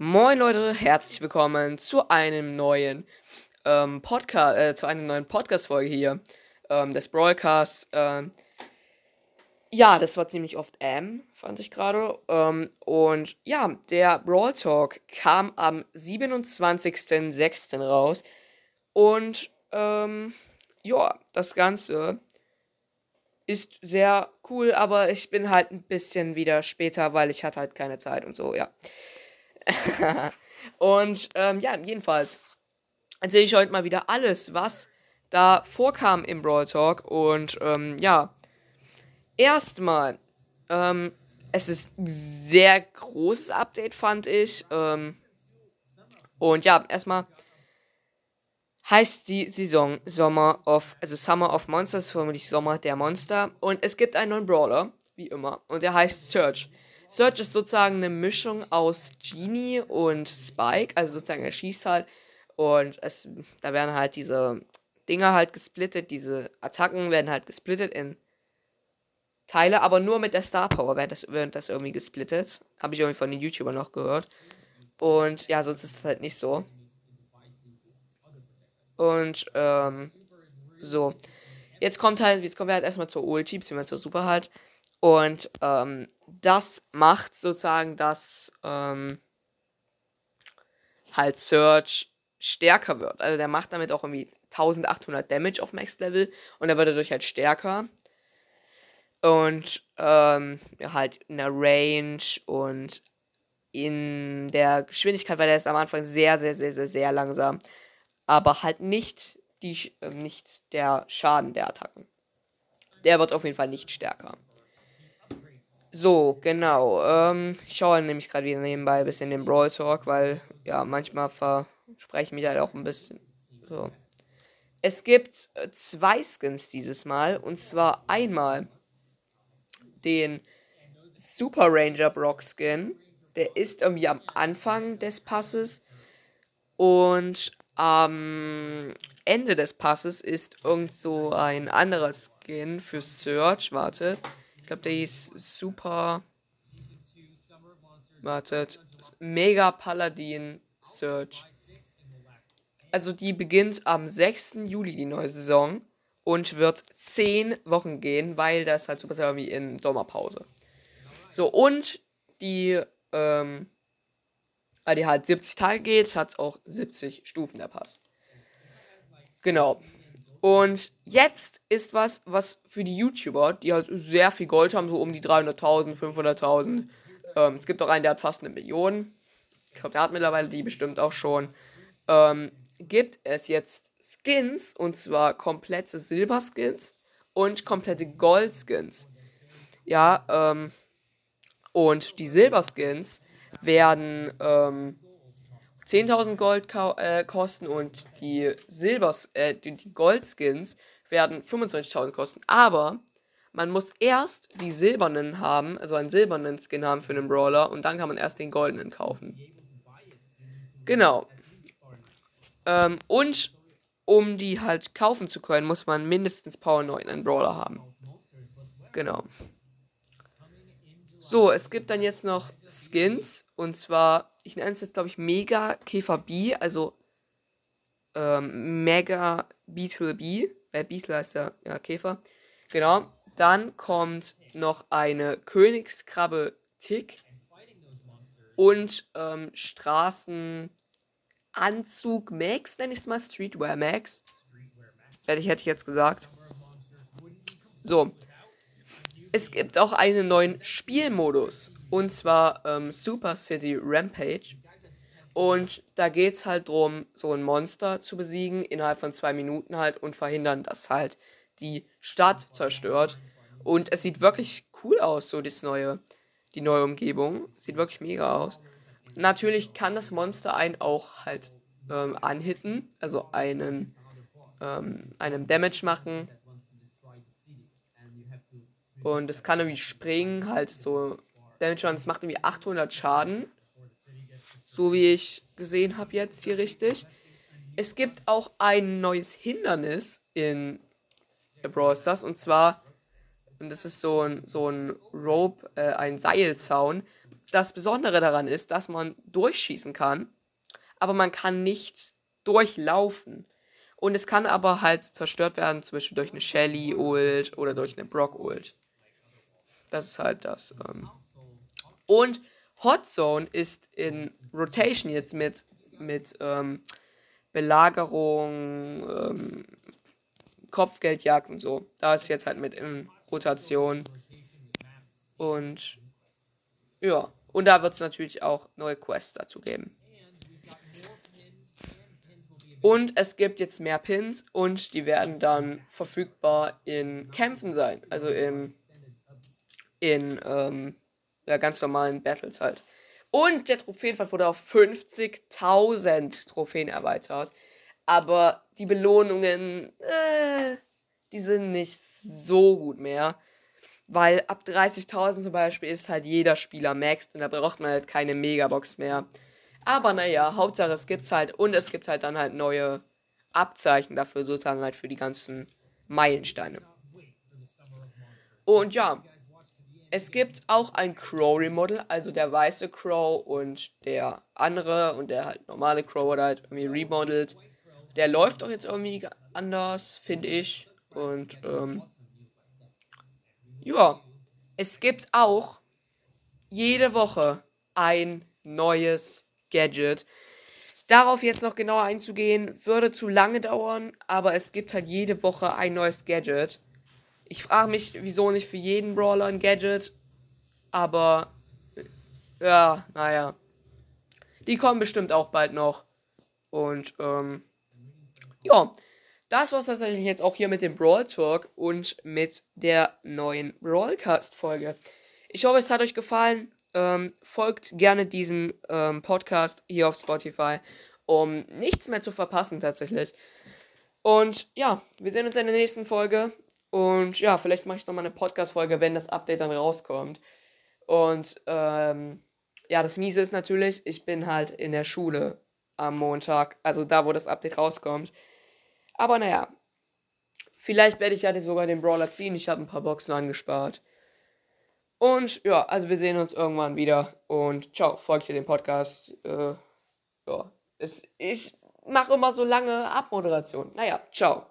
Moin Leute, herzlich willkommen zu einem neuen ähm, Podcast, äh, zu einer neuen Podcast-Folge hier ähm, des Broadcasts. Ähm, ja, das war ziemlich oft M, fand ich gerade. Ähm, und ja, der Brawl Talk kam am 27.06. raus. Und ähm, ja, das Ganze ist sehr cool, aber ich bin halt ein bisschen wieder später, weil ich hatte halt keine Zeit und so, ja. und ähm, ja, jedenfalls erzähle ich heute mal wieder alles, was da vorkam im Brawl Talk. Und ähm, ja, erstmal, ähm, es ist ein sehr großes Update, fand ich. Ähm, und ja, erstmal heißt die Saison Sommer of, also Summer of Monsters, vermutlich Sommer der Monster. Und es gibt einen neuen Brawler, wie immer. Und der heißt Search. Search ist sozusagen eine Mischung aus Genie und Spike, also sozusagen er schießt halt und es, da werden halt diese Dinger halt gesplittet, diese Attacken werden halt gesplittet in Teile, aber nur mit der Star Power wird das, wird das irgendwie gesplittet. Habe ich irgendwie von den YouTubern noch gehört. Und ja, sonst ist es halt nicht so. Und ähm, so. Jetzt kommt halt, jetzt kommen wir halt erstmal zur Ulti, beziehungsweise zur Super halt. Und ähm, das macht sozusagen, dass ähm, halt Search stärker wird. Also der macht damit auch irgendwie 1800 Damage auf Max Level und er wird dadurch halt stärker. Und ähm, halt in der Range und in der Geschwindigkeit war der jetzt am Anfang sehr, sehr, sehr, sehr, sehr langsam. Aber halt nicht, die, äh, nicht der Schaden der Attacken. Der wird auf jeden Fall nicht stärker. So, genau. Ähm, ich schaue nämlich gerade wieder nebenbei ein bisschen den Brawl Talk, weil ja, manchmal verspreche ich mich halt auch ein bisschen. So. Es gibt zwei Skins dieses Mal. Und zwar einmal den Super Ranger Brock Skin. Der ist irgendwie am Anfang des Passes. Und am Ende des Passes ist irgend so ein anderer Skin für Search. Wartet glaube, der hieß Super. Wartet. Mega Paladin Search. Also die beginnt am 6. Juli die neue Saison und wird 10 Wochen gehen, weil das halt super wie in Sommerpause. So, und die, ähm, weil die halt 70 Tage geht, hat auch 70 Stufen der Pass. Genau. Und jetzt ist was, was für die YouTuber, die halt sehr viel Gold haben, so um die 300.000, 500.000. Ähm, es gibt auch einen, der hat fast eine Million. Ich glaube, der hat mittlerweile die bestimmt auch schon. Ähm, gibt es jetzt Skins, und zwar komplette Silberskins und komplette Goldskins. Ja, ähm, und die Silberskins werden, ähm, 10.000 Gold äh, kosten und die Silbers, äh, die, die Goldskins werden 25.000 kosten. Aber man muss erst die silbernen haben, also einen silbernen Skin haben für den Brawler und dann kann man erst den goldenen kaufen. Genau. Ähm, und um die halt kaufen zu können, muss man mindestens Power 9 einen Brawler haben. Genau. So, es gibt dann jetzt noch Skins und zwar ich nenne es jetzt, glaube ich, Mega Käfer B, also ähm, Mega Beetle B. Äh, Beetle heißt ja, ja Käfer. Genau. Dann kommt noch eine Königskrabbe Tick und ähm, Straßenanzug Max, nenne ich es mal, Streetwear Max. Hätte hätte ich jetzt gesagt. So. Es gibt auch einen neuen Spielmodus. Und zwar ähm, Super City Rampage. Und da geht es halt darum, so ein Monster zu besiegen innerhalb von zwei Minuten halt und verhindern, dass halt die Stadt zerstört. Und es sieht wirklich cool aus, so das neue, die neue Umgebung. Sieht wirklich mega aus. Natürlich kann das Monster einen auch halt ähm, anhitten, also einen, ähm, einem Damage machen. Und es kann irgendwie springen, halt so Damage Run. Das macht irgendwie 800 Schaden. So wie ich gesehen habe jetzt hier richtig. Es gibt auch ein neues Hindernis in Brawl Stars. Und zwar, und das ist so ein, so ein Rope, äh, ein Seilzaun. das Besondere daran ist, dass man durchschießen kann, aber man kann nicht durchlaufen. Und es kann aber halt zerstört werden, zum Beispiel durch eine Shelly-Ult oder durch eine Brock-Ult. Das ist halt das. Ähm. Und Hot Zone ist in Rotation jetzt mit, mit ähm, Belagerung, ähm, Kopfgeldjagd und so. Da ist jetzt halt mit in Rotation. Und ja, und da wird es natürlich auch neue Quests dazu geben. Und es gibt jetzt mehr Pins und die werden dann verfügbar in Kämpfen sein. Also in, in ähm, ja, ganz normalen Battles halt. Und der Trophäenfall wurde auf 50.000 Trophäen erweitert. Aber die Belohnungen, äh, die sind nicht so gut mehr. Weil ab 30.000 zum Beispiel ist halt jeder Spieler maxed und da braucht man halt keine Megabox mehr. Aber naja, Hauptsache es gibt's halt und es gibt halt dann halt neue Abzeichen dafür, sozusagen halt für die ganzen Meilensteine. Und ja, es gibt auch ein Crow Remodel, also der weiße Crow und der andere und der halt normale Crow wurde halt irgendwie remodelt. Der läuft auch jetzt irgendwie anders, finde ich. Und ähm, ja, es gibt auch jede Woche ein neues Gadget. Darauf jetzt noch genauer einzugehen, würde zu lange dauern, aber es gibt halt jede Woche ein neues Gadget. Ich frage mich, wieso nicht für jeden Brawler ein Gadget, aber ja, naja. Die kommen bestimmt auch bald noch. Und ähm, ja, das war es tatsächlich jetzt auch hier mit dem Brawl Talk und mit der neuen Brawlcast-Folge. Ich hoffe, es hat euch gefallen. Ähm, folgt gerne diesem ähm, Podcast hier auf Spotify, um nichts mehr zu verpassen tatsächlich. Und ja, wir sehen uns in der nächsten Folge. Und ja, vielleicht mache ich nochmal eine Podcast-Folge, wenn das Update dann rauskommt. Und ähm, ja, das Miese ist natürlich, ich bin halt in der Schule am Montag, also da, wo das Update rauskommt. Aber naja, vielleicht werde ich ja sogar den Brawler ziehen. Ich habe ein paar Boxen angespart. Und ja, also wir sehen uns irgendwann wieder. Und ciao, folgt ihr dem Podcast. Äh, ja, es, ich mache immer so lange Abmoderation. Naja, ciao.